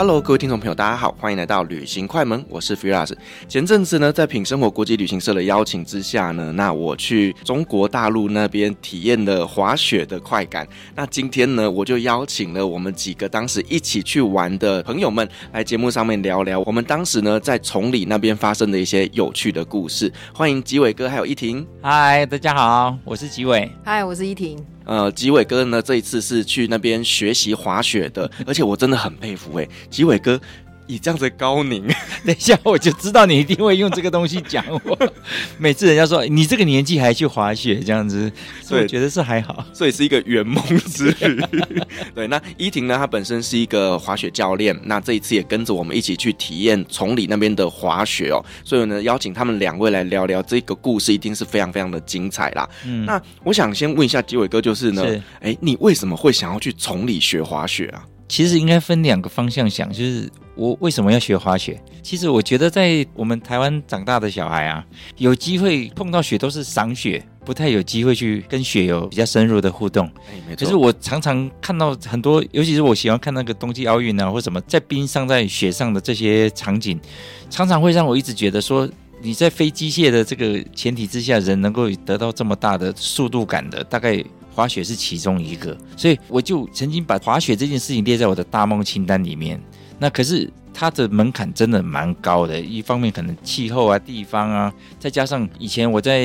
Hello，各位听众朋友，大家好，欢迎来到旅行快门，我是 Firas。前阵子呢，在品生活国际旅行社的邀请之下呢，那我去中国大陆那边体验了滑雪的快感。那今天呢，我就邀请了我们几个当时一起去玩的朋友们来节目上面聊聊我们当时呢在崇礼那边发生的一些有趣的故事。欢迎吉伟哥还有依婷。嗨，大家好，我是吉伟。嗨，我是依婷。呃，吉伟哥呢，这一次是去那边学习滑雪的，而且我真的很佩服哎，吉伟哥。你这样子高龄，等一下我就知道你一定会用这个东西讲我。每次人家说你这个年纪还去滑雪这样子，所以我觉得是还好，所以是一个圆梦之旅。对，那依婷呢，她本身是一个滑雪教练，那这一次也跟着我们一起去体验崇礼那边的滑雪哦。所以呢，邀请他们两位来聊聊这个故事，一定是非常非常的精彩啦。嗯，那我想先问一下吉伟哥，就是呢，哎是，你为什么会想要去崇礼学滑雪啊？其实应该分两个方向想，就是我为什么要学滑雪？其实我觉得在我们台湾长大的小孩啊，有机会碰到雪都是赏雪，不太有机会去跟雪有比较深入的互动。哎。可是我常常看到很多，尤其是我喜欢看那个冬季奥运啊，或什么在冰上、在雪上的这些场景，常常会让我一直觉得说，你在非机械的这个前提之下，人能够得到这么大的速度感的，大概。滑雪是其中一个，所以我就曾经把滑雪这件事情列在我的大梦清单里面。那可是它的门槛真的蛮高的，一方面可能气候啊、地方啊，再加上以前我在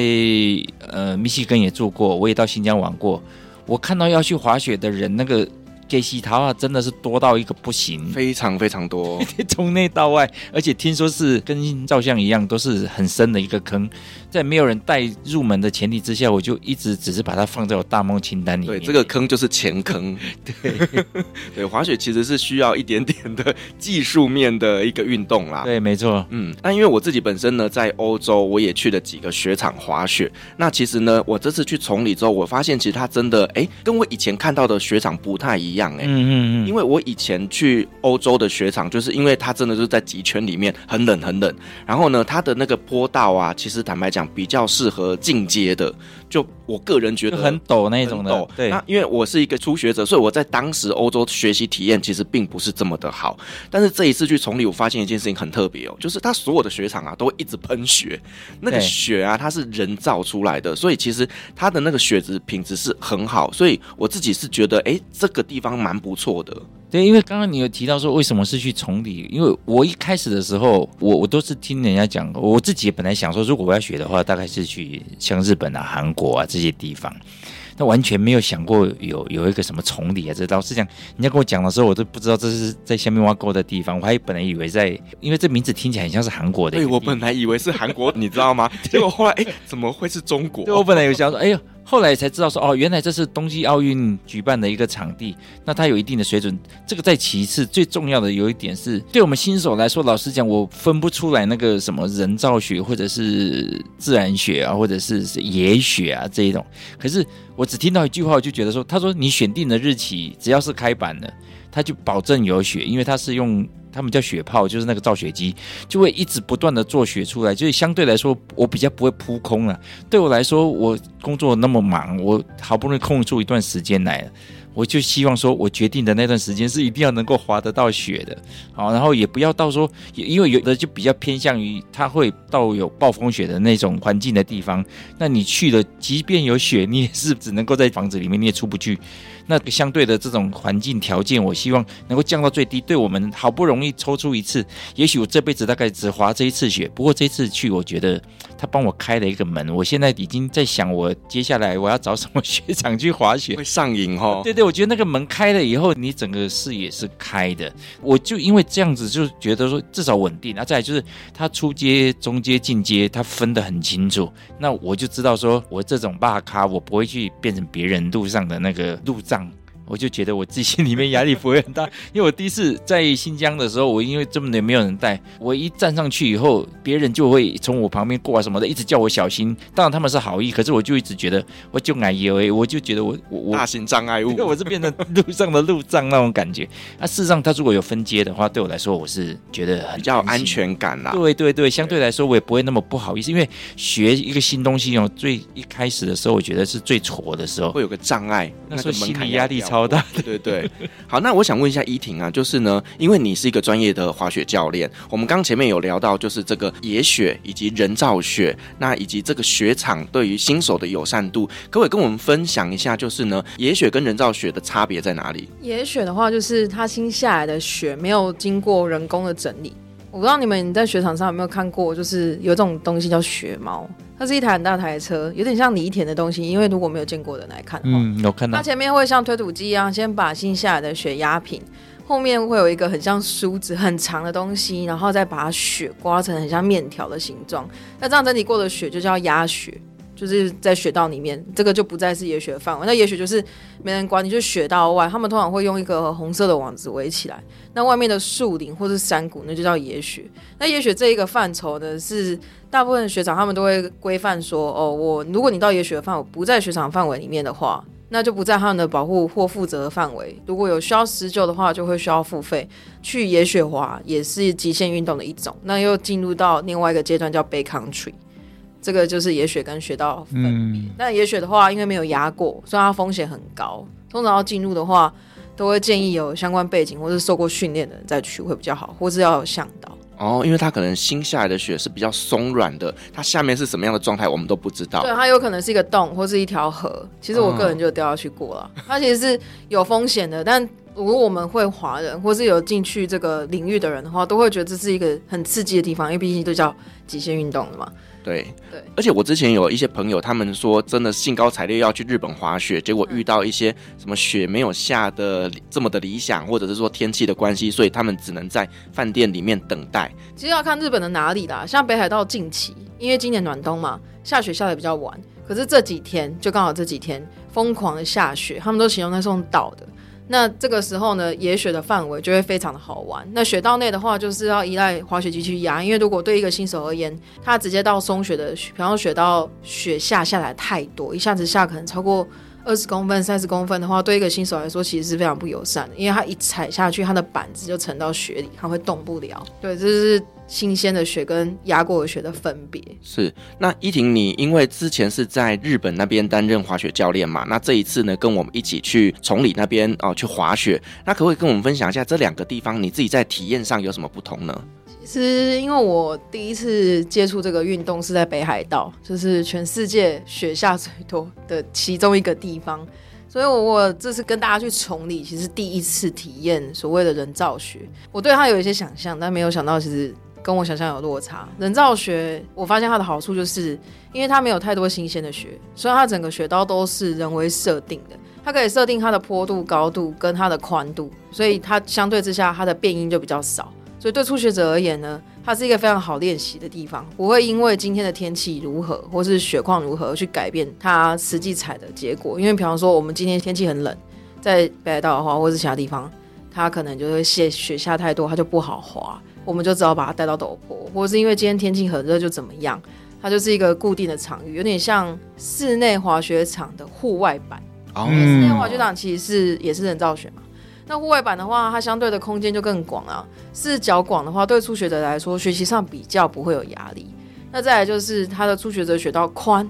呃密西根也住过，我也到新疆玩过，我看到要去滑雪的人那个。给洗头啊，真的是多到一个不行，非常非常多，从内到外，而且听说是跟照相一样，都是很深的一个坑，在没有人带入门的前提之下，我就一直只是把它放在我大梦清单里面。对，这个坑就是前坑。对，对，滑雪其实是需要一点点的技术面的一个运动啦。对，没错。嗯，那因为我自己本身呢，在欧洲我也去了几个雪场滑雪。那其实呢，我这次去崇礼之后，我发现其实它真的，哎，跟我以前看到的雪场不太一样。一样哎，嗯嗯嗯，因为我以前去欧洲的雪场，就是因为它真的是在极圈里面，很冷很冷。然后呢，它的那个坡道啊，其实坦白讲比较适合进阶的。就我个人觉得很陡那种的，陡。对，那因为我是一个初学者，所以我在当时欧洲学习体验其实并不是这么的好。但是这一次去崇礼，我发现一件事情很特别哦，就是它所有的雪场啊都会一直喷雪，那个雪啊它是人造出来的，所以其实它的那个雪质品质是很好。所以我自己是觉得，哎，这个地方蛮不错的。对，因为刚刚你有提到说为什么是去崇礼，因为我一开始的时候，我我都是听人家讲，我自己本来想说，如果我要学的话，大概是去像日本啊、韩国啊这些地方，那完全没有想过有有一个什么崇礼啊。这老实讲，人家跟我讲的时候，我都不知道这是在下面挖沟的地方，我还本来以为在，因为这名字听起来很像是韩国的。对，我本来以为是韩国，你知道吗？结果后来，哎，怎么会是中国？对，我本来有想说，哎呦。后来才知道说哦，原来这是冬季奥运举办的一个场地，那它有一定的水准。这个在其次，最重要的有一点是，对我们新手来说，老实讲，我分不出来那个什么人造雪或者是自然雪啊，或者是野雪啊这一种。可是我只听到一句话，我就觉得说，他说你选定的日期，只要是开板的，他就保证有雪，因为他是用。他们叫雪炮，就是那个造雪机，就会一直不断的做雪出来，就是相对来说，我比较不会扑空了。对我来说，我工作那么忙，我好不容易空出一段时间来。我就希望说，我决定的那段时间是一定要能够滑得到雪的，好，然后也不要到说，因为有的就比较偏向于它会到有暴风雪的那种环境的地方，那你去了，即便有雪，你也是只能够在房子里面，你也出不去。那相对的这种环境条件，我希望能够降到最低。对我们好不容易抽出一次，也许我这辈子大概只滑这一次雪，不过这次去，我觉得他帮我开了一个门。我现在已经在想，我接下来我要找什么雪场去滑雪，会上瘾哦。对对。我觉得那个门开了以后，你整个视野是开的。我就因为这样子，就觉得说至少稳定。那再来就是他出街、中街、进阶，他分得很清楚。那我就知道说，我这种大咖，我不会去变成别人路上的那个路障。涨我就觉得我自己心里面压力不会很大，因为我第一次在新疆的时候，我因为这么的没有人带，我一站上去以后，别人就会从我旁边过啊什么的，一直叫我小心。当然他们是好意，可是我就一直觉得我就矮以为，我就觉得我我我大型障碍物，我是变成路上的路障那种感觉。那事实上，他如果有分阶的话，对我来说我是觉得很比较有安全感啦。对对对，相对来说我也不会那么不好意思，因为学一个新东西哦，最一开始的时候，我觉得是最挫的时候，会有个障碍，那时候心理压力超大。对对。对，好，那我想问一下依婷啊，就是呢，因为你是一个专业的滑雪教练，我们刚前面有聊到，就是这个野雪以及人造雪，那以及这个雪场对于新手的友善度，可不可以跟我们分享一下？就是呢，野雪跟人造雪的差别在哪里？野雪的话，就是它新下来的雪没有经过人工的整理。我不知道你们在雪场上有没有看过，就是有这种东西叫雪猫。它是一台很大台的车，有点像犁田的东西。因为如果没有见过的人来看的话，嗯，有看到。它前面会像推土机一样，先把新下来的雪压平，后面会有一个很像梳子很长的东西，然后再把雪刮成很像面条的形状。那这样整体过的雪就叫压雪。就是在雪道里面，这个就不再是野雪范围。那野雪就是没人管你，就雪道外，他们通常会用一个红色的网子围起来。那外面的树林或是山谷，那就叫野雪。那野雪这一个范畴呢，是大部分雪场他们都会规范说，哦，我如果你到野雪的范围不在雪场范围里面的话，那就不在他们的保护或负责范围。如果有需要施救的话，就会需要付费。去野雪滑也是极限运动的一种。那又进入到另外一个阶段，叫 backcountry。这个就是野雪跟雪道分别。那、嗯、野雪的话，因为没有压过，所以它风险很高。通常要进入的话，都会建议有相关背景或是受过训练的人再去会比较好，或是要有向导。哦，因为它可能新下来的雪是比较松软的，它下面是什么样的状态，我们都不知道。对，它有可能是一个洞或是一条河。其实我个人就掉下去过了，哦、它其实是有风险的。但如果我们会滑人，或是有进去这个领域的人的话，都会觉得这是一个很刺激的地方，因为毕竟都叫极限运动了嘛。对对，而且我之前有一些朋友，他们说真的兴高采烈要去日本滑雪，结果遇到一些什么雪没有下的这么的理想，或者是说天气的关系，所以他们只能在饭店里面等待。其实要看日本的哪里啦，像北海道近期，因为今年暖冬嘛，下雪下的比较晚，可是这几天就刚好这几天疯狂的下雪，他们都形容那是用倒的。那这个时候呢，野雪的范围就会非常的好玩。那雪道内的话，就是要依赖滑雪机去压，因为如果对一个新手而言，他直接到松雪的，比方说雪道雪下下来太多，一下子下可能超过二十公分、三十公分的话，对一个新手来说其实是非常不友善的，因为他一踩下去，他的板子就沉到雪里，他会动不了。对，这是。新鲜的雪跟压过的雪的分别是。那依婷，你因为之前是在日本那边担任滑雪教练嘛？那这一次呢，跟我们一起去崇礼那边哦去滑雪。那可不可以跟我们分享一下这两个地方你自己在体验上有什么不同呢？其实，因为我第一次接触这个运动是在北海道，就是全世界雪下最多的其中一个地方，所以我我这次跟大家去崇礼，其实第一次体验所谓的人造雪。我对它有一些想象，但没有想到其实。跟我想象有落差。人造雪，我发现它的好处就是，因为它没有太多新鲜的雪，所以它整个雪道都是人为设定的。它可以设定它的坡度、高度跟它的宽度，所以它相对之下它的变因就比较少。所以对初学者而言呢，它是一个非常好练习的地方，不会因为今天的天气如何或是雪况如何去改变它实际踩的结果。因为比方说我们今天天气很冷，在北海道的话，或是其他地方，它可能就会雪雪下太多，它就不好滑。我们就只好把它带到陡坡，或者是因为今天天气很热就怎么样，它就是一个固定的场域，有点像室内滑雪场的户外版。哦，室内滑雪场其实是也是人造雪嘛。那户外版的话，它相对的空间就更广啊。视角广的话，对初学者来说学习上比较不会有压力。那再来就是它的初学者雪道宽，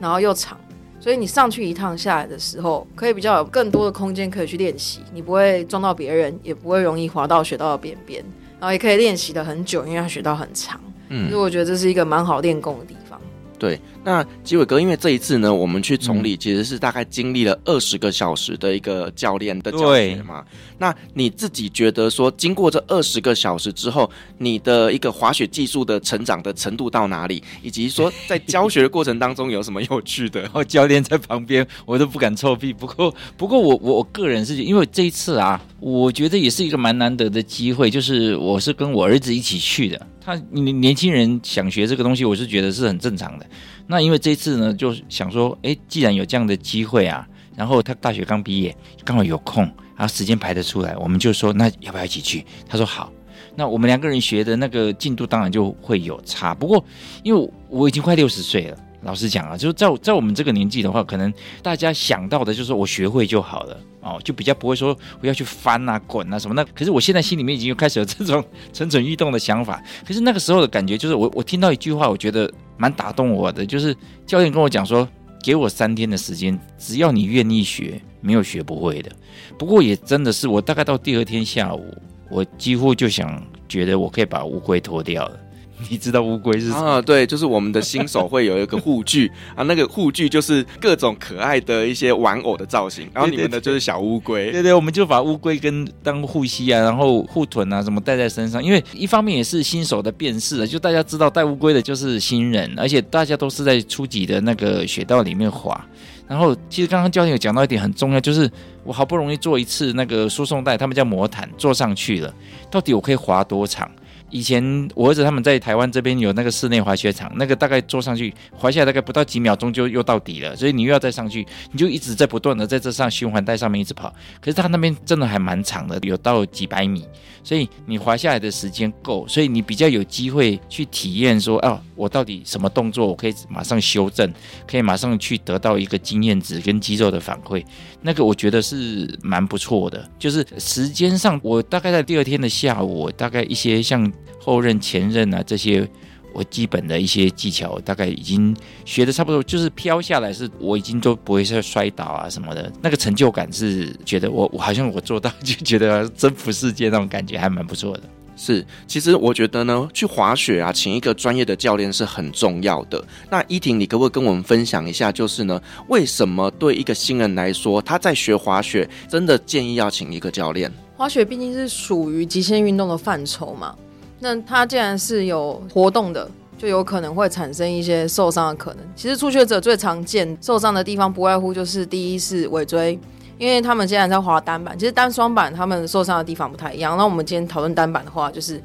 然后又长，所以你上去一趟下来的时候，可以比较有更多的空间可以去练习，你不会撞到别人，也不会容易滑到雪道的边边。然后也可以练习的很久，因为它学到很长。嗯，所以我觉得这是一个蛮好练功的地方。对，那基伟哥，因为这一次呢，我们去崇礼其实是大概经历了二十个小时的一个教练的教学嘛。那你自己觉得说，经过这二十个小时之后，你的一个滑雪技术的成长的程度到哪里？以及说在教学的过程当中有什么有趣的？然 后教练在旁边，我都不敢臭屁。不过，不过我我我个人是因为这一次啊，我觉得也是一个蛮难得的机会，就是我是跟我儿子一起去的。他年年轻人想学这个东西，我是觉得是很正常的。那因为这次呢，就想说，哎，既然有这样的机会啊，然后他大学刚毕业，刚好有空，然后时间排得出来，我们就说，那要不要一起去？他说好。那我们两个人学的那个进度当然就会有差。不过，因为我已经快六十岁了，老实讲啊，就是在在我们这个年纪的话，可能大家想到的就是我学会就好了哦，就比较不会说我要去翻啊、滚啊什么。那可是我现在心里面已经开始有这种 蠢蠢欲动的想法。可是那个时候的感觉就是，我我听到一句话，我觉得。蛮打动我的，就是教练跟我讲说，给我三天的时间，只要你愿意学，没有学不会的。不过也真的是，我大概到第二天下午，我几乎就想觉得我可以把乌龟脱掉了。你知道乌龟是什么？啊？对，就是我们的新手会有一个护具 啊，那个护具就是各种可爱的一些玩偶的造型，然后你们的就是小乌龟。对，对对，对我们就把乌龟跟当护膝啊，然后护臀啊什么带在身上，因为一方面也是新手的辨识，就大家知道带乌龟的就是新人，而且大家都是在初级的那个雪道里面滑。然后其实刚刚教练有讲到一点很重要，就是我好不容易做一次那个输送带，他们叫魔毯，坐上去了，到底我可以滑多长？以前我儿子他们在台湾这边有那个室内滑雪场，那个大概坐上去滑下来大概不到几秒钟就又到底了，所以你又要再上去，你就一直在不断的在这上循环带上面一直跑。可是他那边真的还蛮长的，有到几百米，所以你滑下来的时间够，所以你比较有机会去体验说，哦，我到底什么动作我可以马上修正，可以马上去得到一个经验值跟肌肉的反馈，那个我觉得是蛮不错的。就是时间上，我大概在第二天的下午，大概一些像。后任、前任啊，这些我基本的一些技巧，大概已经学的差不多，就是飘下来是，我已经都不会再摔倒啊什么的。那个成就感是觉得我我好像我做到，就觉得征服世界那种感觉还蛮不错的。是，其实我觉得呢，去滑雪啊，请一个专业的教练是很重要的。那依婷，你可不可以跟我们分享一下，就是呢，为什么对一个新人来说，他在学滑雪，真的建议要请一个教练？滑雪毕竟是属于极限运动的范畴嘛。那它既然是有活动的，就有可能会产生一些受伤的可能。其实初学者最常见受伤的地方，不外乎就是第一是尾椎，因为他们现在在滑单板，其实单双板他们受伤的地方不太一样。那我们今天讨论单板的话，就是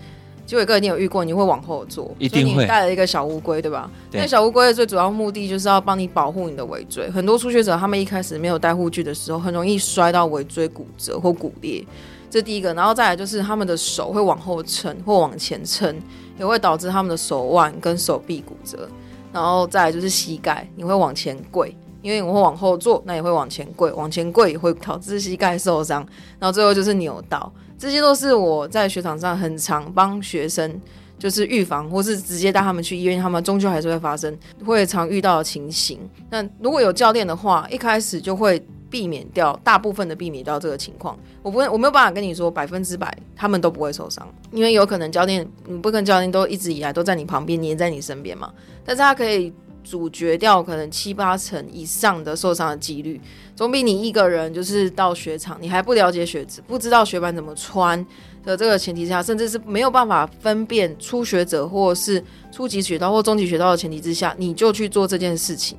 基伟哥一定有遇过，你会往后坐，一定会。所以你带了一个小乌龟，对吧？对。那小乌龟的最主要目的就是要帮你保护你的尾椎。很多初学者他们一开始没有带护具的时候，很容易摔到尾椎骨折或骨裂。这第一个，然后再来就是他们的手会往后撑或往前撑，也会导致他们的手腕跟手臂骨折。然后再来就是膝盖，你会往前跪，因为我会往后坐，那也会往前跪，往前跪也会导致膝盖受伤。然后最后就是扭到，这些都是我在雪场上很常帮学生就是预防，或是直接带他们去医院，他们终究还是会发生，会常遇到的情形。那如果有教练的话，一开始就会。避免掉大部分的避免掉这个情况，我不会，我没有办法跟你说百分之百他们都不会受伤，因为有可能教练，你不跟教练都一直以来都在你旁边，黏在你身边嘛，但是他可以阻绝掉可能七八成以上的受伤的几率，总比你一个人就是到雪场，你还不了解雪质，不知道雪板怎么穿的这个前提下，甚至是没有办法分辨初学者或是初级雪道或中级雪道的前提之下，你就去做这件事情。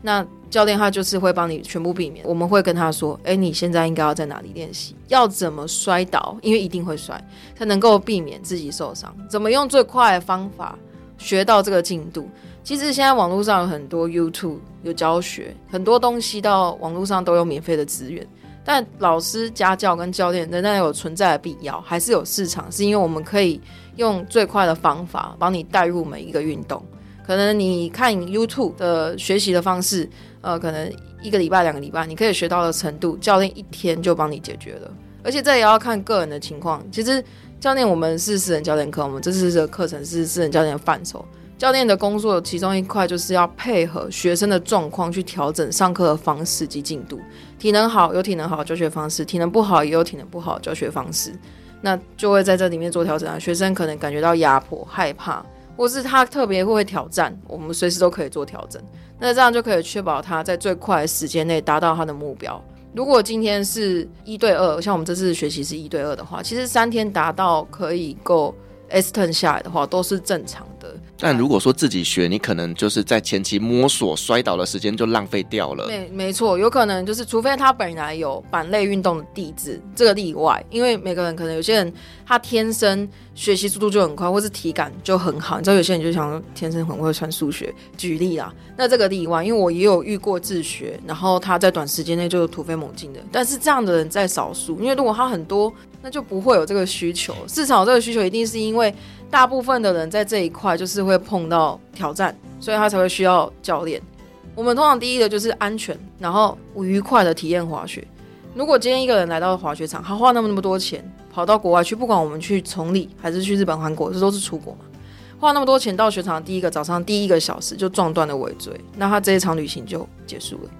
那教练他就是会帮你全部避免，我们会跟他说，哎，你现在应该要在哪里练习，要怎么摔倒，因为一定会摔，才能够避免自己受伤。怎么用最快的方法学到这个进度？其实现在网络上有很多 YouTube 有教学，很多东西到网络上都有免费的资源，但老师、家教跟教练仍然有存在的必要，还是有市场，是因为我们可以用最快的方法帮你带入每一个运动。可能你看 YouTube 的学习的方式，呃，可能一个礼拜、两个礼拜，你可以学到的程度，教练一天就帮你解决了。而且这也要看个人的情况。其实教练我们是私人教练课，我们这次的课程是私人教练的范畴。教练的工作其中一块就是要配合学生的状况去调整上课的方式及进度。体能好有体能好的教学方式，体能不好也有体能不好的教学方式，那就会在这里面做调整啊。学生可能感觉到压迫、害怕。或是他特别会挑战，我们随时都可以做调整。那这样就可以确保他在最快的时间内达到他的目标。如果今天是一对二，像我们这次学习是一对二的话，其实三天达到可以够 S turn 下来的话，都是正常的。但如果说自己学，你可能就是在前期摸索摔倒的时间就浪费掉了。没没错，有可能就是除非他本来有板类运动的底子，这个例外。因为每个人可能有些人他天生学习速度就很快，或是体感就很好。你知道有些人就想天生很会算数学，举例啦，那这个例外，因为我也有遇过自学，然后他在短时间内就突飞猛进的。但是这样的人在少数，因为如果他很多，那就不会有这个需求。市场有这个需求一定是因为。大部分的人在这一块就是会碰到挑战，所以他才会需要教练。我们通常第一个就是安全，然后愉快的体验滑雪。如果今天一个人来到滑雪场，他花那么那么多钱跑到国外去，不管我们去崇礼还是去日本、韩国，这都是出国嘛，花那么多钱到雪场，第一个早上第一个小时就撞断了尾椎，那他这一场旅行就结束了。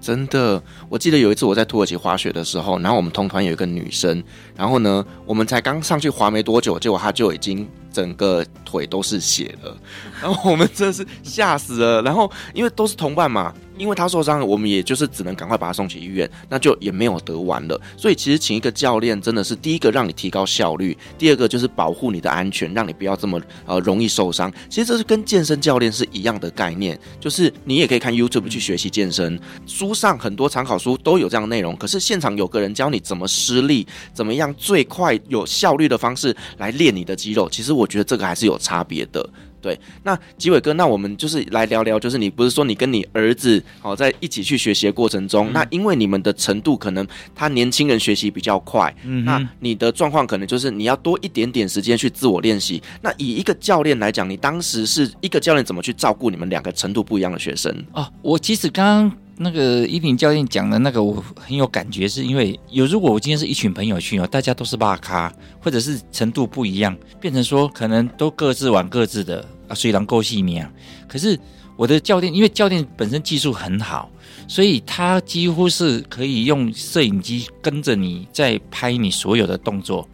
真的，我记得有一次我在土耳其滑雪的时候，然后我们同团有一个女生，然后呢，我们才刚上去滑没多久，结果她就已经整个腿都是血的，然后我们真的是吓死了，然后因为都是同伴嘛。因为他受伤了，我们也就是只能赶快把他送去医院，那就也没有得玩了。所以其实请一个教练真的是第一个让你提高效率，第二个就是保护你的安全，让你不要这么呃容易受伤。其实这是跟健身教练是一样的概念，就是你也可以看 YouTube 去学习健身，书上很多参考书都有这样的内容。可是现场有个人教你怎么施力，怎么样最快有效率的方式来练你的肌肉。其实我觉得这个还是有差别的。对，那吉伟哥，那我们就是来聊聊，就是你不是说你跟你儿子好在一起去学习的过程中，嗯、那因为你们的程度可能他年轻人学习比较快，嗯，那你的状况可能就是你要多一点点时间去自我练习。那以一个教练来讲，你当时是一个教练怎么去照顾你们两个程度不一样的学生？哦，我其实刚刚那个依林教练讲的那个，我很有感觉，是因为有如果我今天是一群朋友去哦，大家都是大咖，或者是程度不一样，变成说可能都各自玩各自的。啊，虽然够细腻啊，可是我的教练，因为教练本身技术很好，所以他几乎是可以用摄影机跟着你在拍你所有的动作，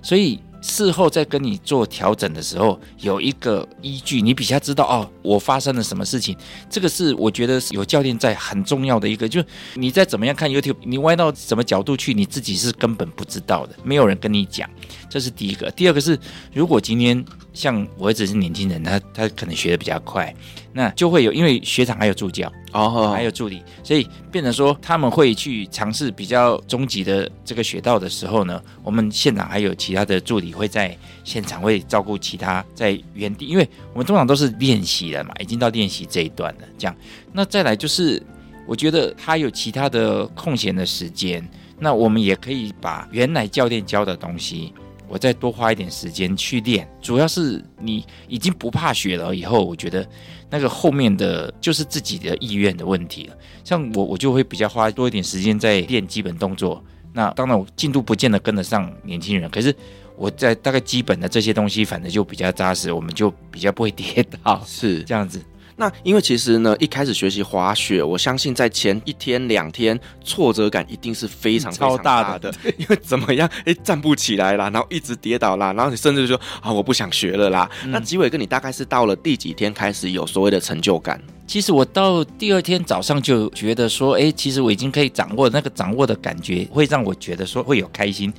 所以事后再跟你做调整的时候，有一个依据，你比较知道哦，我发生了什么事情。这个是我觉得有教练在很重要的一个，就你再怎么样看 YouTube，你歪到什么角度去，你自己是根本不知道的，没有人跟你讲。这是第一个，第二个是，如果今天像我儿子是年轻人，他他可能学的比较快，那就会有，因为学长还有助教哦，还有助理，所以变成说他们会去尝试比较中级的这个学道的时候呢，我们现场还有其他的助理会在现场会照顾其他在原地，因为我们通常都是练习了嘛，已经到练习这一段了，这样，那再来就是我觉得他有其他的空闲的时间，那我们也可以把原来教练教的东西。我再多花一点时间去练，主要是你已经不怕雪了以后，我觉得那个后面的就是自己的意愿的问题了。像我，我就会比较花多一点时间在练基本动作。那当然，我进度不见得跟得上年轻人，可是我在大概基本的这些东西，反正就比较扎实，我们就比较不会跌倒，是这样子。那因为其实呢，一开始学习滑雪，我相信在前一天两天挫折感一定是非常非常大的，因为怎么样，哎，站不起来啦，然后一直跌倒啦，然后你甚至说啊，我不想学了啦。嗯、那吉伟哥，你大概是到了第几天开始有所谓的成就感？其实我到第二天早上就觉得说，哎，其实我已经可以掌握那个掌握的感觉，会让我觉得说会有开心。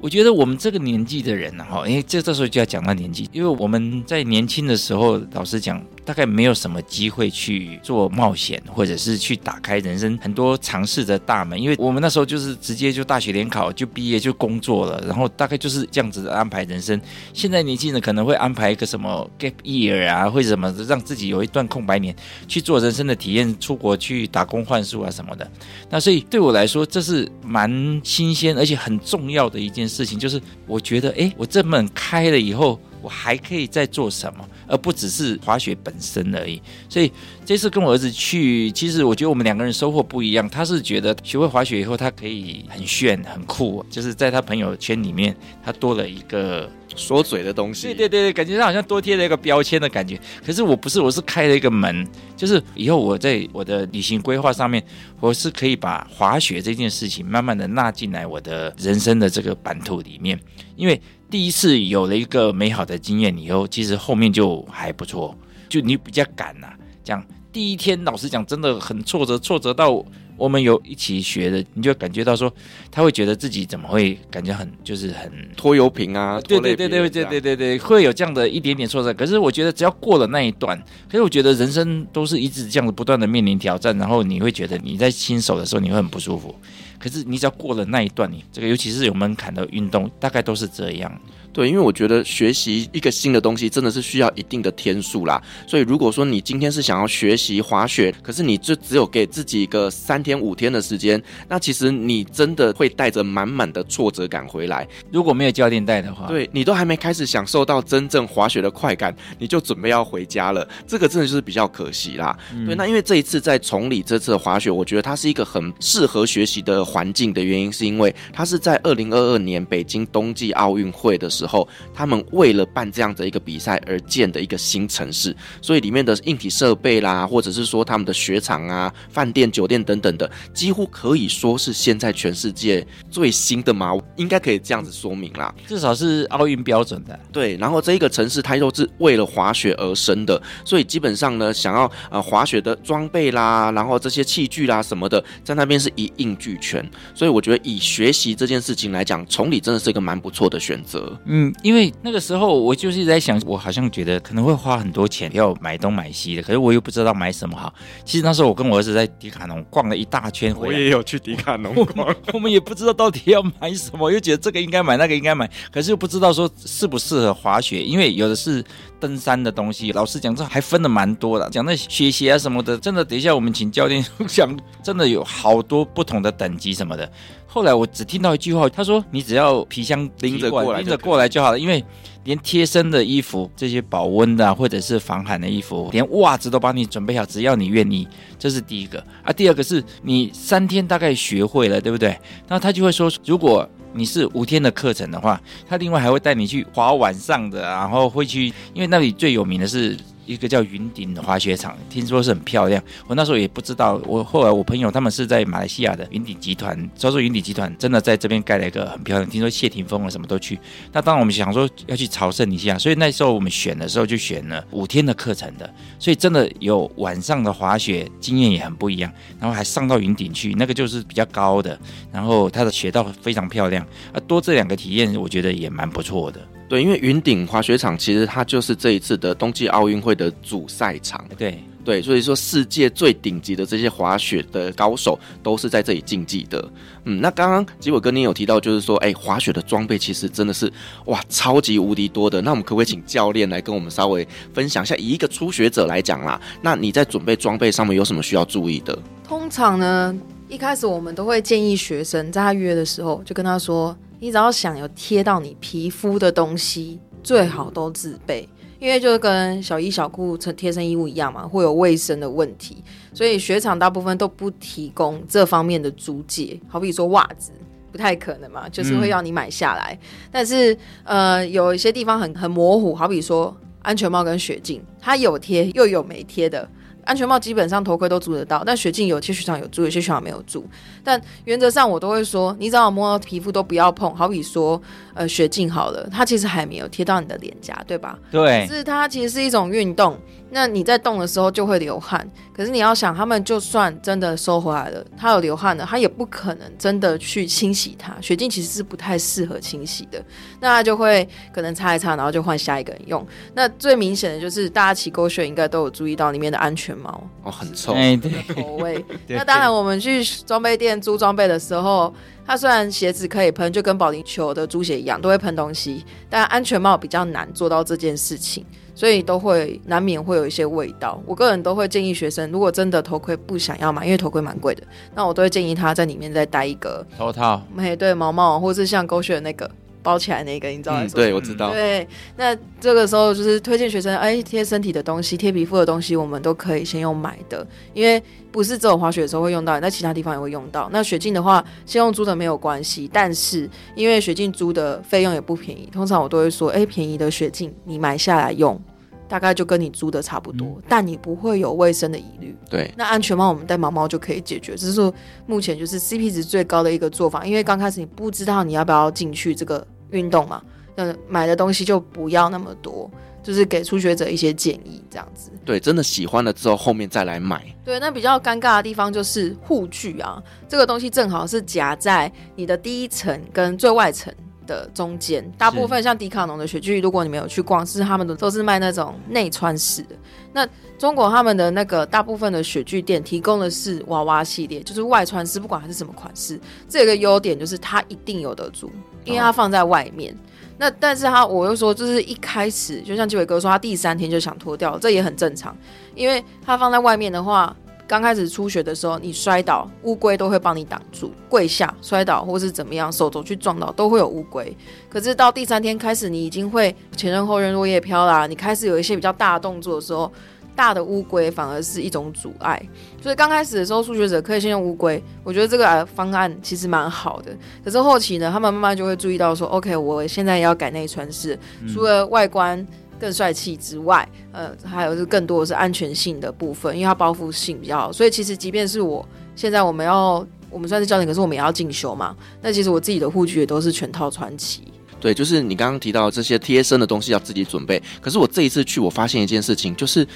我觉得我们这个年纪的人呢，哈，因为这这时候就要讲到年纪，因为我们在年轻的时候，老实讲，大概没有什么机会去做冒险，或者是去打开人生很多尝试的大门，因为我们那时候就是直接就大学联考就毕业就工作了，然后大概就是这样子的安排人生。现在年轻人可能会安排一个什么 gap year 啊，或者什么让自己有一段空白年去做人生的体验，出国去打工换宿啊什么的。那所以对我来说，这是蛮新鲜而且很重要的一件事。事情就是，我觉得，哎，我这门开了以后，我还可以再做什么，而不只是滑雪本身而已。所以这次跟我儿子去，其实我觉得我们两个人收获不一样。他是觉得学会滑雪以后，他可以很炫、很酷，就是在他朋友圈里面，他多了一个说嘴的东西。对对对，感觉他好像多贴了一个标签的感觉。可是我不是，我是开了一个门，就是以后我在我的旅行规划上面，我是可以把滑雪这件事情慢慢的纳进来我的人生的这个版图里面，因为第一次有了一个美好的经验以后，其实后面就还不错，就你比较敢呐、啊，这样第一天老实讲真的很挫折，挫折到。我们有一起学的，你就感觉到说，他会觉得自己怎么会感觉很就是很拖油瓶啊？对对对对对对对对，会有这样的一点点挫折。可是我觉得只要过了那一段，可是我觉得人生都是一直这样子不断的面临挑战，然后你会觉得你在新手的时候你会很不舒服。可是你只要过了那一段，你这个尤其是有门槛的运动，大概都是这样。对，因为我觉得学习一个新的东西真的是需要一定的天数啦。所以如果说你今天是想要学习滑雪，可是你就只有给自己一个三天五天的时间，那其实你真的会带着满满的挫折感回来。如果没有教练带的话，对，你都还没开始享受到真正滑雪的快感，你就准备要回家了，这个真的就是比较可惜啦。嗯、对，那因为这一次在崇礼这次的滑雪，我觉得它是一个很适合学习的环境的原因，是因为它是在二零二二年北京冬季奥运会的时候。时候，他们为了办这样的一个比赛而建的一个新城市，所以里面的硬体设备啦，或者是说他们的雪场啊、饭店、酒店等等的，几乎可以说是现在全世界最新的嘛，应该可以这样子说明啦。至少是奥运标准的。对，然后这一个城市它又是为了滑雪而生的，所以基本上呢，想要呃滑雪的装备啦，然后这些器具啦什么的，在那边是一应俱全。所以我觉得以学习这件事情来讲，崇礼真的是一个蛮不错的选择。嗯，因为那个时候我就是在想，我好像觉得可能会花很多钱要买东买西的，可是我又不知道买什么好。其实那时候我跟我儿子在迪卡侬逛了一大圈回来，我也有去迪卡侬逛我，我们也不知道到底要买什么，又觉得这个应该买，那个应该买，可是又不知道说适不适合滑雪，因为有的是登山的东西。老师讲，这还分的蛮多的，讲那雪鞋啊什么的，真的等一下我们请教练讲，真的有好多不同的等级什么的。后来我只听到一句话，他说：“你只要皮箱拎着过来，拎着过来就好了。因为连贴身的衣服、这些保温的或者是防寒的衣服，连袜子都帮你准备好，只要你愿意。这是第一个啊。第二个是你三天大概学会了，对不对？那他就会说，如果你是五天的课程的话，他另外还会带你去滑晚上的，然后会去，因为那里最有名的是。”一个叫云顶的滑雪场，听说是很漂亮。我那时候也不知道，我后来我朋友他们是在马来西亚的云顶集团，所以说云顶集团真的在这边盖了一个很漂亮。听说谢霆锋啊什么都去。那当然我们想说要去朝圣一下，所以那时候我们选的时候就选了五天的课程的，所以真的有晚上的滑雪经验也很不一样。然后还上到云顶去，那个就是比较高的，然后它的雪道非常漂亮啊。多这两个体验，我觉得也蛮不错的。对，因为云顶滑雪场其实它就是这一次的冬季奥运会的主赛场。对对，所以说世界最顶级的这些滑雪的高手都是在这里竞技的。嗯，那刚刚吉伟哥你有提到，就是说，哎，滑雪的装备其实真的是哇，超级无敌多的。那我们可不可以请教练来跟我们稍微分享一下？以一个初学者来讲啦，那你在准备装备上面有什么需要注意的？通常呢，一开始我们都会建议学生在他约的时候就跟他说。你只要想有贴到你皮肤的东西，最好都自备，因为就跟小衣小裤成贴身衣物一样嘛，会有卫生的问题，所以雪场大部分都不提供这方面的租借。好比说袜子，不太可能嘛，就是会要你买下来。嗯、但是呃，有一些地方很很模糊，好比说安全帽跟雪镜，它有贴又有没贴的。安全帽基本上头盔都租得到，但雪镜有些雪场有租，有些雪场没有租。但原则上我都会说，你只要摸到皮肤都不要碰。好比说，呃，雪镜好了，它其实还没有贴到你的脸颊，对吧？对。是它其实是一种运动。那你在动的时候就会流汗，可是你要想，他们就算真的收回来了，他有流汗了，他也不可能真的去清洗它。雪镜其实是不太适合清洗的，那他就会可能擦一擦，然后就换下一个人用。那最明显的就是大家骑狗血应该都有注意到里面的安全帽哦，很臭，哎，对，口味。那当然，我们去装备店租装备的时候，它虽然鞋子可以喷，就跟保龄球的租鞋一样，都会喷东西，但安全帽比较难做到这件事情。所以都会难免会有一些味道。我个人都会建议学生，如果真的头盔不想要买，因为头盔蛮贵的，那我都会建议他在里面再戴一个头套，嘿，对，毛毛，或是像狗血的那个。包起来那个，你知道吗？嗯？对，我知道。对，那这个时候就是推荐学生，哎，贴身体的东西、贴皮肤的东西，我们都可以先用买的，因为不是只有滑雪的时候会用到，在其他地方也会用到。那雪镜的话，先用租的没有关系，但是因为雪镜租的费用也不便宜，通常我都会说，哎，便宜的雪镜你买下来用，大概就跟你租的差不多，嗯、但你不会有卫生的疑虑。对，那安全帽我们戴毛毛就可以解决，只是说目前就是 CP 值最高的一个做法，因为刚开始你不知道你要不要进去这个运动嘛，那买的东西就不要那么多，就是给初学者一些建议这样子。对，真的喜欢了之后后面再来买。对，那比较尴尬的地方就是护具啊，这个东西正好是夹在你的第一层跟最外层。的中间，大部分像迪卡侬的雪具，如果你没有去逛，是他们的都是卖那种内穿式的。那中国他们的那个大部分的雪具店提供的是娃娃系列，就是外穿式，不管它是什么款式。这个优点就是它一定有得租，因为它放在外面。那但是它我又说，就是一开始就像纪伟哥说，他第三天就想脱掉，这也很正常，因为它放在外面的话。刚开始初学的时候，你摔倒，乌龟都会帮你挡住。跪下摔倒或是怎么样，手肘去撞到都会有乌龟。可是到第三天开始，你已经会前刃后刃落叶飘啦，你开始有一些比较大的动作的时候，大的乌龟反而是一种阻碍。所以刚开始的时候，初学者可以先用乌龟，我觉得这个方案其实蛮好的。可是后期呢，他们慢慢就会注意到说，OK，我现在也要改内穿式，除了外观。更帅气之外，呃，还有是更多的是安全性的部分，因为它包覆性比较好，所以其实即便是我现在我们要我们算是教练，可是我们也要进修嘛。那其实我自己的护具也都是全套穿齐。对，就是你刚刚提到这些贴身的东西要自己准备。可是我这一次去，我发现一件事情，就是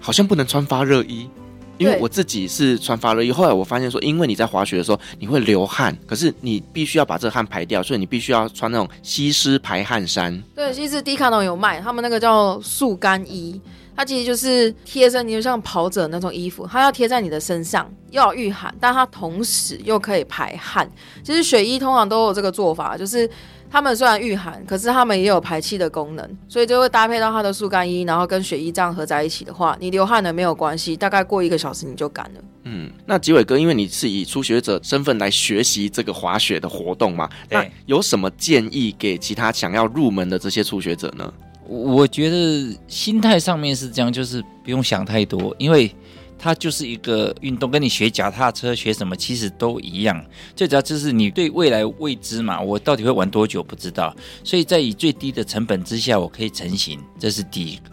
好像不能穿发热衣。因为我自己是穿发热衣，后来我发现说，因为你在滑雪的时候你会流汗，可是你必须要把这个汗排掉，所以你必须要穿那种吸湿排汗衫。对，其实迪卡侬有卖，他们那个叫速干衣，它其实就是贴身，你就像跑者那种衣服，它要贴在你的身上，又要御寒，但它同时又可以排汗。其实雪衣通常都有这个做法，就是。他们虽然御寒，可是他们也有排气的功能，所以就会搭配到它的速干衣，然后跟雪衣这样合在一起的话，你流汗了没有关系，大概过一个小时你就干了。嗯，那吉伟哥，因为你是以初学者身份来学习这个滑雪的活动嘛，那有什么建议给其他想要入门的这些初学者呢？我觉得心态上面是这样，就是不用想太多，因为。它就是一个运动，跟你学脚踏车学什么其实都一样。最主要就是你对未来未知嘛，我到底会玩多久不知道。所以在以最低的成本之下，我可以成型，这是第一个。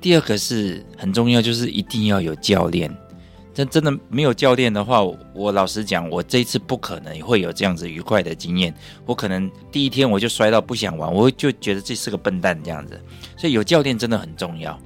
第二个是很重要，就是一定要有教练。真真的没有教练的话，我老实讲，我这一次不可能会有这样子愉快的经验。我可能第一天我就摔到不想玩，我就觉得这是个笨蛋这样子。所以有教练真的很重要。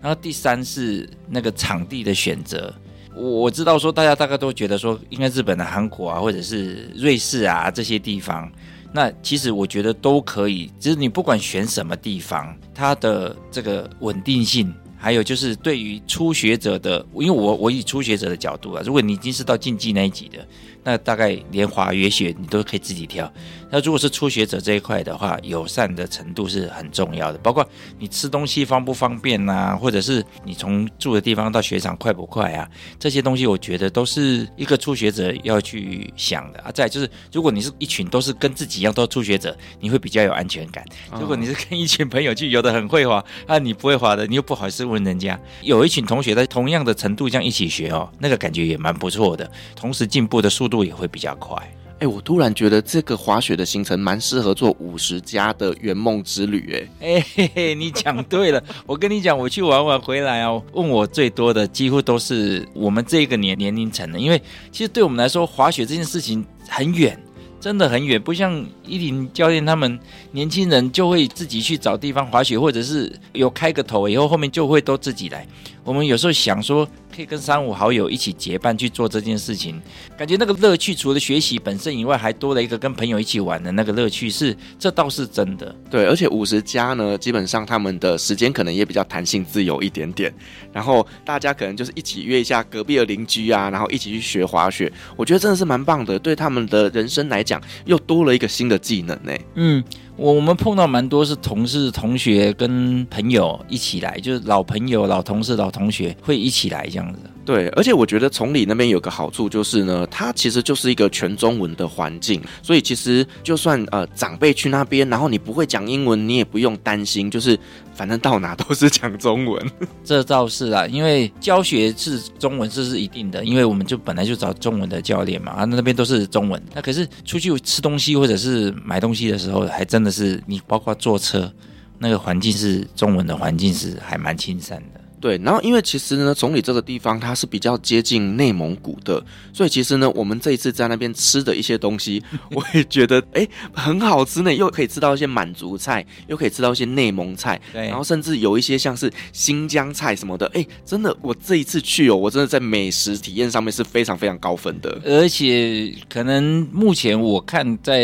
然后第三是那个场地的选择，我我知道说大家大概都觉得说应该日本的韩国啊，或者是瑞士啊这些地方，那其实我觉得都可以，只是你不管选什么地方，它的这个稳定性，还有就是对于初学者的，因为我我以初学者的角度啊，如果你已经是到竞技那一级的。那大概连滑雪雪你都可以自己挑。那如果是初学者这一块的话，友善的程度是很重要的，包括你吃东西方不方便呐、啊，或者是你从住的地方到雪场快不快啊，这些东西我觉得都是一个初学者要去想的啊。再就是，如果你是一群都是跟自己一样都是初学者，你会比较有安全感。如果你是跟一群朋友去，有的很会滑啊，你不会滑的，你又不好意思问人家。有一群同学在同样的程度这样一起学哦，那个感觉也蛮不错的，同时进步的速度。也会比较快。哎，我突然觉得这个滑雪的行程蛮适合做五十加的圆梦之旅。哎，哎嘿嘿，你讲对了。我跟你讲，我去玩玩回来哦，问我最多的几乎都是我们这个年年龄层的，因为其实对我们来说，滑雪这件事情很远，真的很远，不像依林教练他们年轻人就会自己去找地方滑雪，或者是有开个头以后，后面就会都自己来。我们有时候想说。可以跟三五好友一起结伴去做这件事情，感觉那个乐趣除了学习本身以外，还多了一个跟朋友一起玩的那个乐趣，是这倒是真的。对，而且五十加呢，基本上他们的时间可能也比较弹性自由一点点，然后大家可能就是一起约一下隔壁的邻居啊，然后一起去学滑雪，我觉得真的是蛮棒的，对他们的人生来讲又多了一个新的技能呢。嗯。我我们碰到蛮多是同事、同学跟朋友一起来，就是老朋友、老同事、老同学会一起来这样子。对，而且我觉得崇礼那边有个好处就是呢，它其实就是一个全中文的环境，所以其实就算呃长辈去那边，然后你不会讲英文，你也不用担心，就是反正到哪都是讲中文。这倒是啊，因为教学是中文，这是一定的，因为我们就本来就找中文的教练嘛，啊那边都是中文。那可是出去吃东西或者是买东西的时候，还真的是你包括坐车。那个环境是中文的环境是还蛮亲善的。对，然后因为其实呢，崇礼这个地方它是比较接近内蒙古的，所以其实呢，我们这一次在那边吃的一些东西，我也觉得哎很好吃呢，又可以吃到一些满族菜，又可以吃到一些内蒙菜，对，然后甚至有一些像是新疆菜什么的，哎，真的，我这一次去哦，我真的在美食体验上面是非常非常高分的，而且可能目前我看在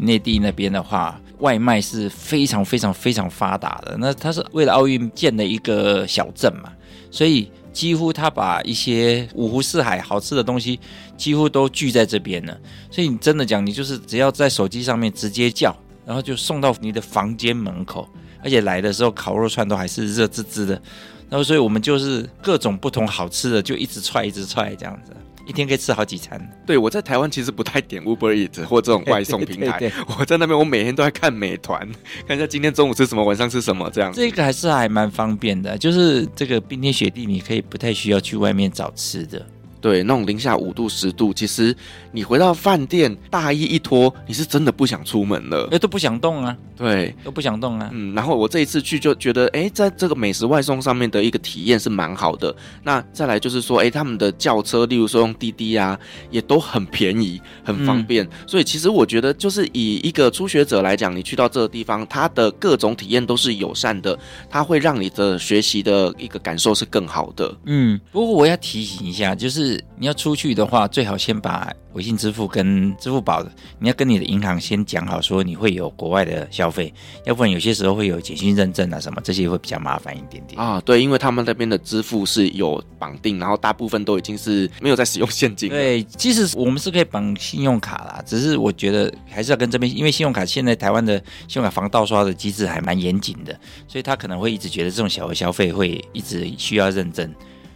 内地那边的话。外卖是非常非常非常发达的。那它是为了奥运建的一个小镇嘛，所以几乎他把一些五湖四海好吃的东西几乎都聚在这边了。所以你真的讲，你就是只要在手机上面直接叫，然后就送到你的房间门口，而且来的时候烤肉串都还是热滋滋的。然后所以我们就是各种不同好吃的就一直踹一直踹这样子。一天可以吃好几餐。对，我在台湾其实不太点 Uber Eats 或这种外送平台。我在那边，我每天都在看美团，看一下今天中午吃什么，晚上吃什么这样。这个还是还蛮方便的，就是这个冰天雪地，你可以不太需要去外面找吃的。对，那种零下五度、十度，其实你回到饭店，大衣一脱，你是真的不想出门了，哎，都不想动啊。对，都不想动啊。嗯，然后我这一次去就觉得，哎，在这个美食外送上面的一个体验是蛮好的。那再来就是说，哎，他们的轿车，例如说用滴滴啊，也都很便宜，很方便。嗯。所以其实我觉得，就是以一个初学者来讲，你去到这个地方，它的各种体验都是友善的，它会让你的学习的一个感受是更好的。嗯，不过我要提醒一下，就是。你要出去的话，最好先把微信支付跟支付宝，你要跟你的银行先讲好，说你会有国外的消费，要不然有些时候会有简讯认证啊什么，这些会比较麻烦一点点啊。对，因为他们那边的支付是有绑定，然后大部分都已经是没有在使用现金。对，其实我们是可以绑信用卡啦，只是我觉得还是要跟这边，因为信用卡现在台湾的信用卡防盗刷的机制还蛮严谨的，所以他可能会一直觉得这种小额消费会一直需要认证。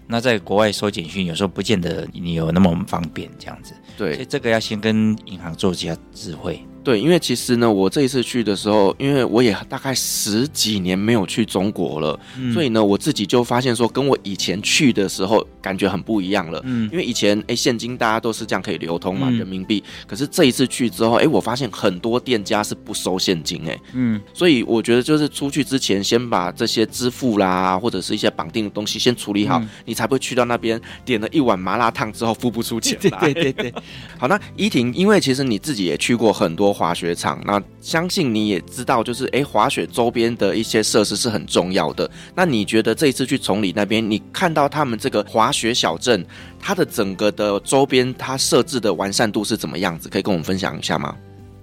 那在国外收简讯，有时候不见得你有那么方便，这样子。对，所以这个要先跟银行做一下智慧。对，因为其实呢，我这一次去的时候，因为我也大概十几年没有去中国了，嗯、所以呢，我自己就发现说，跟我以前去的时候感觉很不一样了。嗯，因为以前哎，现金大家都是这样可以流通嘛，嗯、人民币。可是这一次去之后，哎，我发现很多店家是不收现金，哎，嗯，所以我觉得就是出去之前，先把这些支付啦，或者是一些绑定的东西先处理好，嗯、你才不会去到那边点了一碗麻辣烫之后付不出钱来。对对对对。好，那依婷，因为其实你自己也去过很多。滑雪场，那相信你也知道，就是诶，滑雪周边的一些设施是很重要的。那你觉得这一次去崇礼那边，你看到他们这个滑雪小镇，它的整个的周边，它设置的完善度是怎么样子？可以跟我们分享一下吗？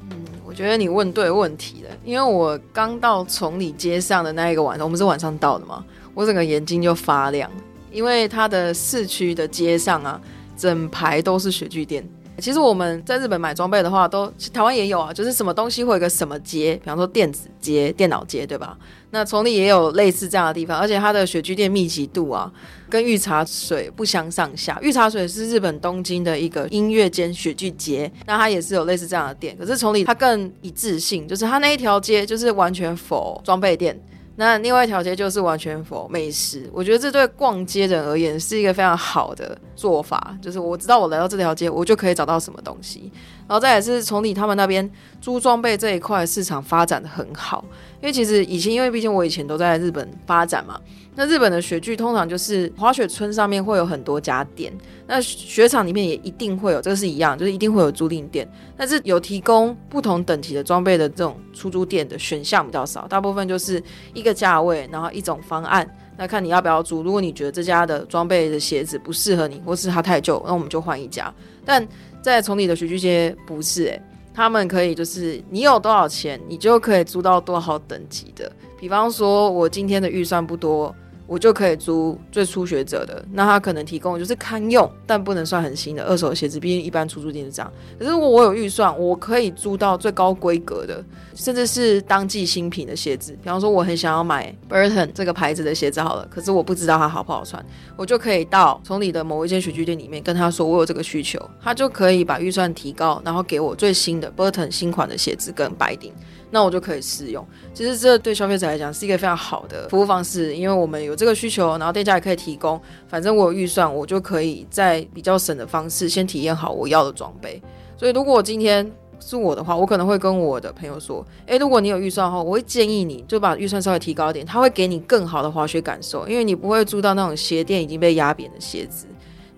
嗯，我觉得你问对问题了，因为我刚到崇礼街上的那一个晚上，我们是晚上到的嘛，我整个眼睛就发亮，因为它的市区的街上啊，整排都是雪具店。其实我们在日本买装备的话，都台湾也有啊，就是什么东西会有个什么街，比方说电子街、电脑街，对吧？那崇礼也有类似这样的地方，而且它的雪具店密集度啊，跟御茶水不相上下。御茶水是日本东京的一个音乐间雪具街，那它也是有类似这样的店，可是崇礼它更一致性，就是它那一条街就是完全否装备店。那另外一条街就是完全佛美食，我觉得这对逛街人而言是一个非常好的做法，就是我知道我来到这条街，我就可以找到什么东西。然后再来是崇礼他们那边租装备这一块市场发展的很好，因为其实以前因为毕竟我以前都在日本发展嘛。那日本的雪具通常就是滑雪村上面会有很多家店，那雪场里面也一定会有，这个是一样，就是一定会有租赁店，但是有提供不同等级的装备的这种出租店的选项比较少，大部分就是一个价位，然后一种方案，那看你要不要租。如果你觉得这家的装备的鞋子不适合你，或是它太旧，那我们就换一家。但在崇礼的学区街不是诶、他们可以就是你有多少钱，你就可以租到多少等级的。比方说，我今天的预算不多。我就可以租最初学者的，那他可能提供就是堪用，但不能算很新的二手鞋子，毕竟一般出租店是这样。可是如果我有预算，我可以租到最高规格的，甚至是当季新品的鞋子。比方说，我很想要买 Burton 这个牌子的鞋子，好了，可是我不知道它好不好穿，我就可以到从你的某一间雪具店里面跟他说我有这个需求，他就可以把预算提高，然后给我最新的 Burton 新款的鞋子跟白顶。那我就可以试用。其实这对消费者来讲是一个非常好的服务方式，因为我们有这个需求，然后店家也可以提供。反正我有预算，我就可以在比较省的方式先体验好我要的装备。所以如果今天是我的话，我可能会跟我的朋友说，诶，如果你有预算的话，我会建议你就把预算稍微提高一点，它会给你更好的滑雪感受，因为你不会租到那种鞋垫已经被压扁的鞋子。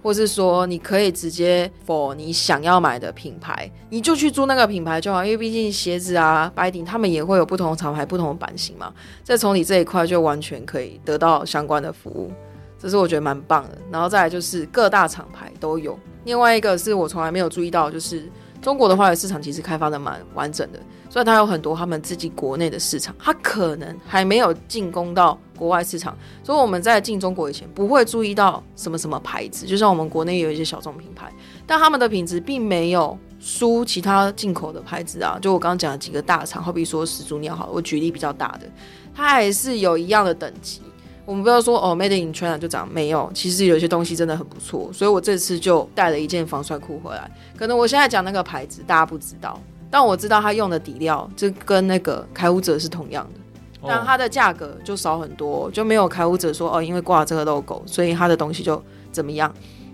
或是说，你可以直接 for 你想要买的品牌，你就去租那个品牌就好，因为毕竟鞋子啊、白顶他们也会有不同厂牌、不同的版型嘛。再从你这一块就完全可以得到相关的服务，这是我觉得蛮棒的。然后再来就是各大厂牌都有，另外一个是我从来没有注意到，就是中国的话市场其实开发的蛮完整的。所以它有很多他们自己国内的市场，它可能还没有进攻到国外市场，所以我们在进中国以前不会注意到什么什么牌子，就像我们国内有一些小众品牌，但他们的品质并没有输其他进口的牌子啊。就我刚刚讲的几个大厂，好比说始祖鸟好，我举例比较大的，它还是有一样的等级。我们不要说哦，Made in China 就长没有，其实有些东西真的很不错。所以我这次就带了一件防摔裤回来，可能我现在讲那个牌子大家不知道。但我知道他用的底料就跟那个开物者是同样的，但它的价格就少很多，就没有开物者说哦，因为挂了这个 logo，所以他的东西就怎么样，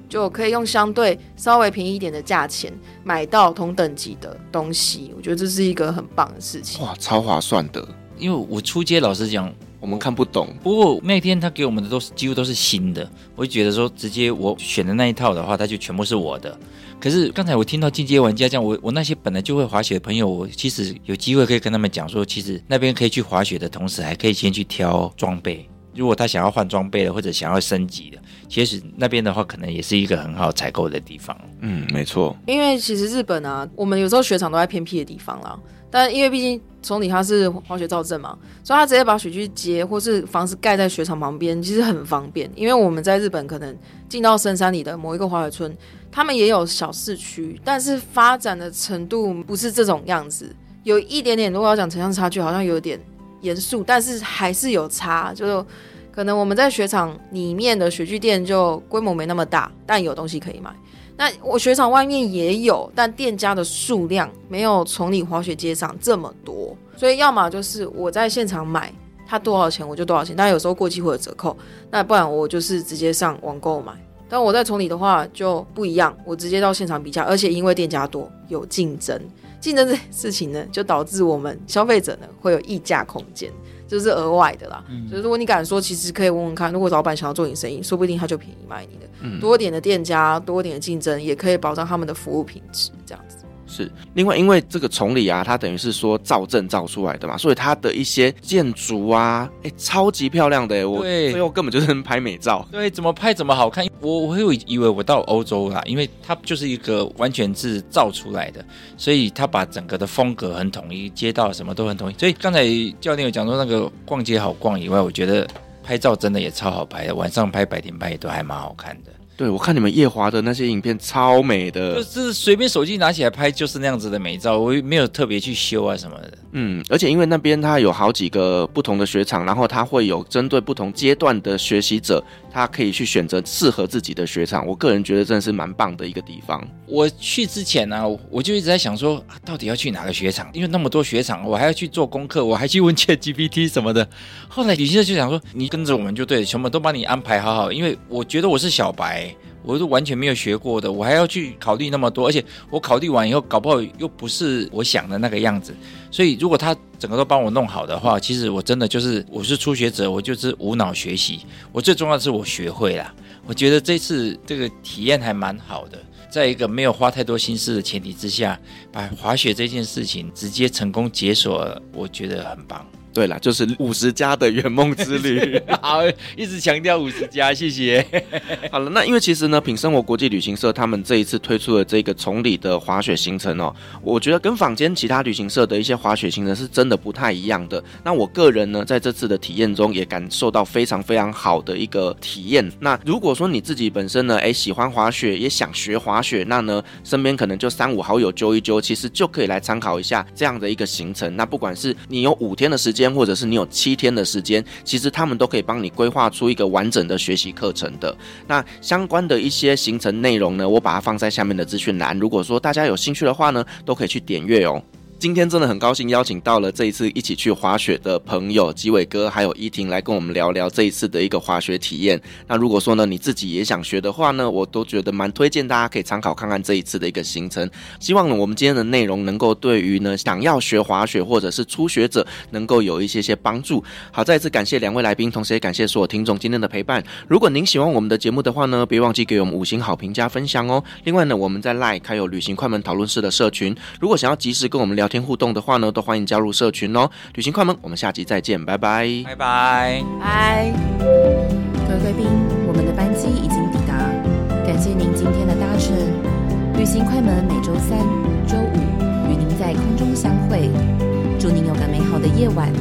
就可以用相对稍微便宜一点的价钱买到同等级的东西。我觉得这是一个很棒的事情，哇，超划算的。因为我出街老实讲，我们看不懂。不过那天他给我们的都是几乎都是新的，我就觉得说直接我选的那一套的话，它就全部是我的。可是刚才我听到进阶玩家这样，我我那些本来就会滑雪的朋友，我其实有机会可以跟他们讲说，其实那边可以去滑雪的同时，还可以先去挑装备。如果他想要换装备的，或者想要升级的，其实那边的话，可能也是一个很好采购的地方。嗯，没错。因为其实日本啊，我们有时候雪场都在偏僻的地方啦。但因为毕竟崇礼它是滑雪造镇嘛，所以他直接把雪具接或是房子盖在雪场旁边，其实很方便。因为我们在日本可能进到深山里的某一个滑雪村，他们也有小市区，但是发展的程度不是这种样子，有一点点。如果要讲城乡差距，好像有点严肃，但是还是有差。就可能我们在雪场里面的雪具店就规模没那么大，但有东西可以买。那我雪场外面也有，但店家的数量没有崇礼滑雪街上这么多，所以要么就是我在现场买，它多少钱我就多少钱，但有时候过期会有折扣，那不然我就是直接上网购买。但我在崇礼的话就不一样，我直接到现场比价，而且因为店家多，有竞争，竞争这事情呢，就导致我们消费者呢会有议价空间。就是额外的啦，嗯、就是如果你敢说，其实可以问问看，如果老板想要做你生意，说不定他就便宜卖你的。嗯、多点的店家，多点的竞争，也可以保障他们的服务品质，这样子。是，另外因为这个崇礼啊，它等于是说造镇造出来的嘛，所以它的一些建筑啊，哎、欸，超级漂亮的，我最后根本就是拍美照。对，怎么拍怎么好看。我我会以为我到欧洲啦，因为它就是一个完全是造出来的，所以它把整个的风格很统一，街道什么都很统一。所以刚才教练有讲说那个逛街好逛以外，我觉得拍照真的也超好拍的，晚上拍、白天拍也都还蛮好看的。对，我看你们夜华的那些影片超美的，就是随便手机拿起来拍就是那样子的美照，我也没有特别去修啊什么的。嗯，而且因为那边它有好几个不同的雪场，然后它会有针对不同阶段的学习者，他可以去选择适合自己的雪场。我个人觉得真的是蛮棒的一个地方。我去之前呢、啊，我就一直在想说，啊，到底要去哪个雪场？因为那么多雪场，我还要去做功课，我还去问 ChatGPT 什么的。后来旅行社就想说，你跟着我们就对了，全部都帮你安排好好。因为我觉得我是小白。我是完全没有学过的，我还要去考虑那么多，而且我考虑完以后，搞不好又不是我想的那个样子。所以如果他整个都帮我弄好的话，其实我真的就是我是初学者，我就是无脑学习。我最重要的是我学会了。我觉得这次这个体验还蛮好的，在一个没有花太多心思的前提之下，把滑雪这件事情直接成功解锁，我觉得很棒。对了，就是五十加的圆梦之旅，好，一直强调五十加，谢谢。好了，那因为其实呢，品生活国际旅行社他们这一次推出的这个崇礼的滑雪行程哦，我觉得跟坊间其他旅行社的一些滑雪行程是真的不太一样的。那我个人呢，在这次的体验中也感受到非常非常好的一个体验。那如果说你自己本身呢，哎，喜欢滑雪，也想学滑雪，那呢，身边可能就三五好友揪一揪，其实就可以来参考一下这样的一个行程。那不管是你有五天的时间，或者是你有七天的时间，其实他们都可以帮你规划出一个完整的学习课程的。那相关的一些行程内容呢，我把它放在下面的资讯栏。如果说大家有兴趣的话呢，都可以去点阅哦。今天真的很高兴邀请到了这一次一起去滑雪的朋友吉伟哥还有依婷来跟我们聊聊这一次的一个滑雪体验。那如果说呢你自己也想学的话呢，我都觉得蛮推荐大家可以参考看看这一次的一个行程。希望呢我们今天的内容能够对于呢想要学滑雪或者是初学者能够有一些些帮助。好，再一次感谢两位来宾，同时也感谢所有听众今天的陪伴。如果您喜欢我们的节目的话呢，别忘记给我们五星好评加分享哦。另外呢，我们在 LINE 开有旅行快门讨论室的社群，如果想要及时跟我们聊天互动的话呢，都欢迎加入社群哦。旅行快门，我们下集再见，拜拜，拜拜，拜。各位贵宾，我们的班机已经抵达，感谢您今天的搭乘。旅行快门每周三、周五与您在空中相会，祝您有个美好的夜晚。